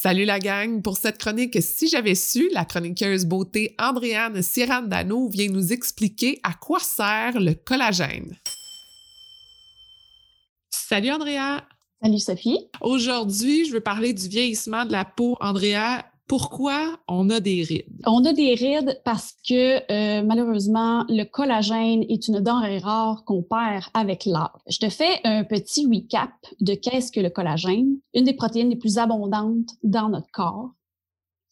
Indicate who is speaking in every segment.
Speaker 1: Salut la gang! Pour cette chronique, si j'avais su, la chroniqueuse beauté Andréane Sirandano vient nous expliquer à quoi sert le collagène. Salut Andrea!
Speaker 2: Salut Sophie!
Speaker 1: Aujourd'hui, je veux parler du vieillissement de la peau. Andrea, pourquoi on a des rides?
Speaker 2: On a des rides parce que euh, malheureusement, le collagène est une denrée rare qu'on perd avec l'âge. Je te fais un petit recap de qu'est-ce que le collagène, une des protéines les plus abondantes dans notre corps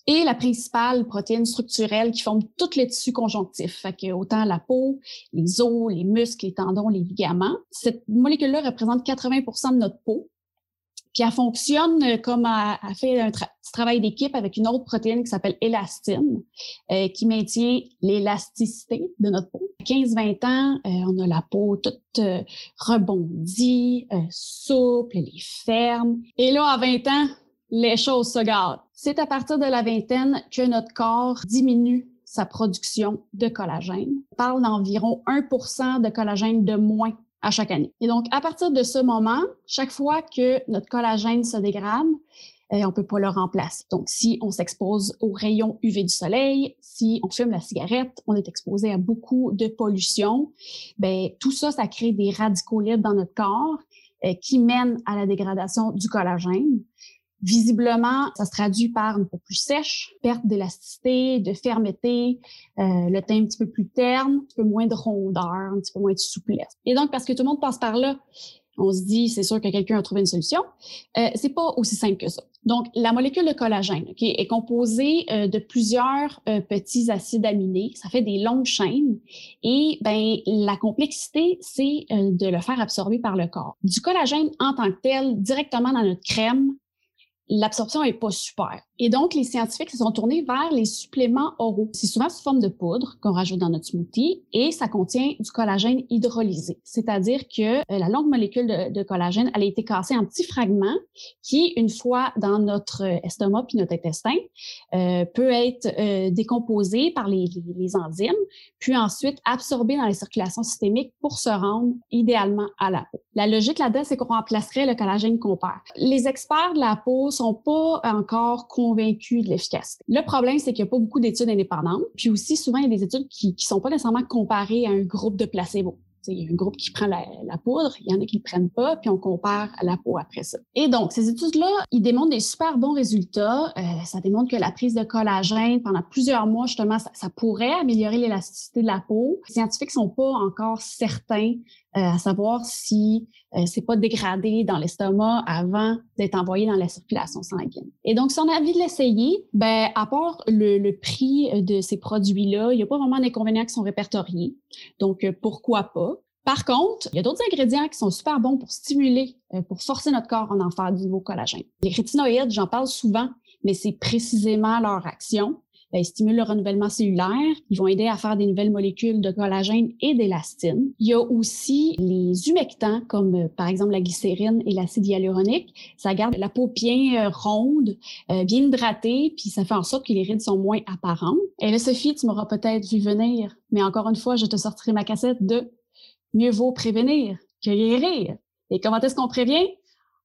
Speaker 2: et la principale protéine structurelle qui forme tous les tissus conjonctifs, fait que autant la peau, les os, les muscles, les tendons, les ligaments. Cette molécule-là représente 80% de notre peau puis elle fonctionne euh, comme elle, fait un travail d'équipe avec une autre protéine qui s'appelle élastine, euh, qui maintient l'élasticité de notre peau. À 15-20 ans, euh, on a la peau toute rebondie, souple, elle est ferme. Et là, à 20 ans, les choses se gardent. C'est à partir de la vingtaine que notre corps diminue sa production de collagène. On parle d'environ 1 de collagène de moins à chaque année. Et donc, à partir de ce moment, chaque fois que notre collagène se dégrade, euh, on peut pas le remplacer. Donc, si on s'expose aux rayons UV du soleil, si on fume la cigarette, on est exposé à beaucoup de pollution. Ben, tout ça, ça crée des radicaux libres dans notre corps euh, qui mènent à la dégradation du collagène. Visiblement, ça se traduit par une peau plus sèche, perte d'élasticité, de fermeté, euh, le teint un petit peu plus terne, un petit peu moins de rondeur, un petit peu moins de souplesse. Et donc, parce que tout le monde passe par là, on se dit, c'est sûr que quelqu'un a trouvé une solution. Euh, c'est pas aussi simple que ça. Donc, la molécule de collagène est composée euh, de plusieurs petits acides aminés. Ça fait des longues chaînes. Et ben, la complexité, c'est de le faire absorber par le corps. Du collagène en tant que tel, directement dans notre crème, l'absorption est pas super. Et donc, les scientifiques se sont tournés vers les suppléments oraux. C'est souvent sous forme de poudre qu'on rajoute dans notre smoothie et ça contient du collagène hydrolysé. C'est-à-dire que euh, la longue molécule de, collagène, elle a été cassée en petits fragments qui, une fois dans notre estomac puis notre intestin, euh, peut être euh, par les, les, enzymes, puis ensuite absorbé dans la circulation systémique pour se rendre idéalement à la peau. La logique là-dedans, c'est qu'on remplacerait le collagène qu'on perd. Les experts de la peau sont pas encore convaincus de l'efficacité. Le problème, c'est qu'il n'y a pas beaucoup d'études indépendantes. Puis aussi, souvent, il y a des études qui ne sont pas nécessairement comparées à un groupe de placebo. Il y a un groupe qui prend la, poudre, il y en a qui ne le prennent pas, puis on compare la peau après ça. Et donc, ces études-là, ils démontrent des super bons résultats. Euh, ça démontre que la prise de collagène pendant plusieurs mois, justement, ça, pourrait améliorer l'élasticité de la peau. Les scientifiques sont pas encore certains euh, à savoir si euh, c'est pas dégradé dans l'estomac avant d'être envoyé dans la circulation sanguine. Et donc, si on a envie de l'essayer, ben, à part le, le prix de ces produits-là, il n'y a pas vraiment d'inconvénients qui sont répertoriés. Donc, euh, pourquoi pas? Par contre, il y a d'autres ingrédients qui sont super bons pour stimuler, pour forcer notre corps à en faire du nouveau collagène. Les rétinoïdes, j'en parle souvent, mais c'est précisément leur action. Ben, ils stimulent le renouvellement cellulaire. Ils vont aider à faire des nouvelles molécules de collagène et d'élastine. Il y a aussi les humectants, comme euh, par exemple la glycérine et l'acide hyaluronique. Ça garde la peau bien euh, ronde, euh, bien hydratée, puis ça fait en sorte que les rides sont moins apparentes. Et là, Sophie, tu m'auras peut-être vu venir, mais encore une fois, je te sortirai ma cassette de mieux vaut prévenir que guérir. Et comment est-ce qu'on prévient?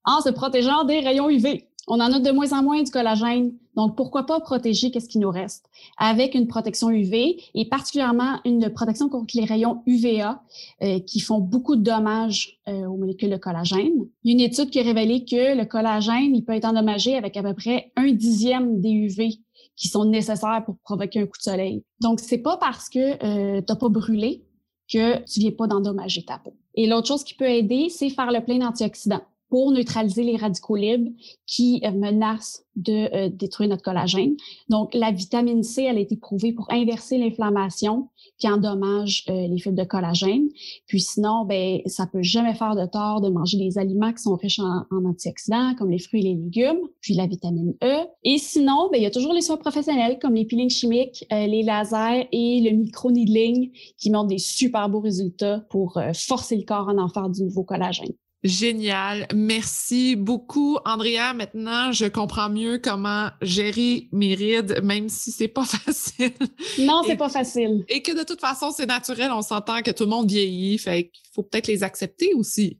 Speaker 2: En se protégeant des rayons UV. On en a de moins en moins du collagène. Donc, pourquoi pas protéger qu'est-ce qui nous reste? Avec une protection UV et particulièrement une protection contre les rayons UVA euh, qui font beaucoup de dommages euh, aux molécules de collagène. Une étude qui a révélé que le collagène, il peut être endommagé avec à peu près un dixième des UV qui sont nécessaires pour provoquer un coup de soleil. Donc, c'est pas parce que euh, tu n'as pas brûlé que tu viens pas d'endommager ta peau. Et l'autre chose qui peut aider, c'est faire le plein d'antioxydants pour neutraliser les radicaux libres qui euh, menacent de euh, détruire notre collagène. Donc, la vitamine C, elle a été prouvée pour inverser l'inflammation qui endommage euh, les fibres de collagène. Puis sinon, ben, ça peut jamais faire de tort de manger des aliments qui sont riches en, antioxydants, comme les fruits et les légumes, puis la vitamine E. Et sinon, ben, il y a toujours les soins professionnels comme les peelings chimiques, les lasers et le micro-needling qui montrent des super beaux résultats pour forcer le corps à en faire du nouveau collagène.
Speaker 1: Génial. Merci beaucoup, Andrea. Maintenant, je comprends mieux comment gérer mes rides, même si c'est pas facile.
Speaker 2: Non, c'est pas facile.
Speaker 1: Et que de toute façon, c'est naturel. On s'entend que tout le monde vieillit. Fait qu'il faut peut-être les accepter aussi.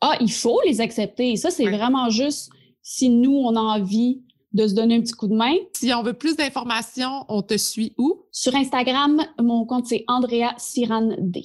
Speaker 2: Ah, il faut les accepter. Ça, c'est vraiment juste si nous, on a envie de se donner un petit coup de main.
Speaker 1: Si on veut plus d'informations, on te suit où?
Speaker 2: Sur Instagram, mon compte c'est Andrea Siran D.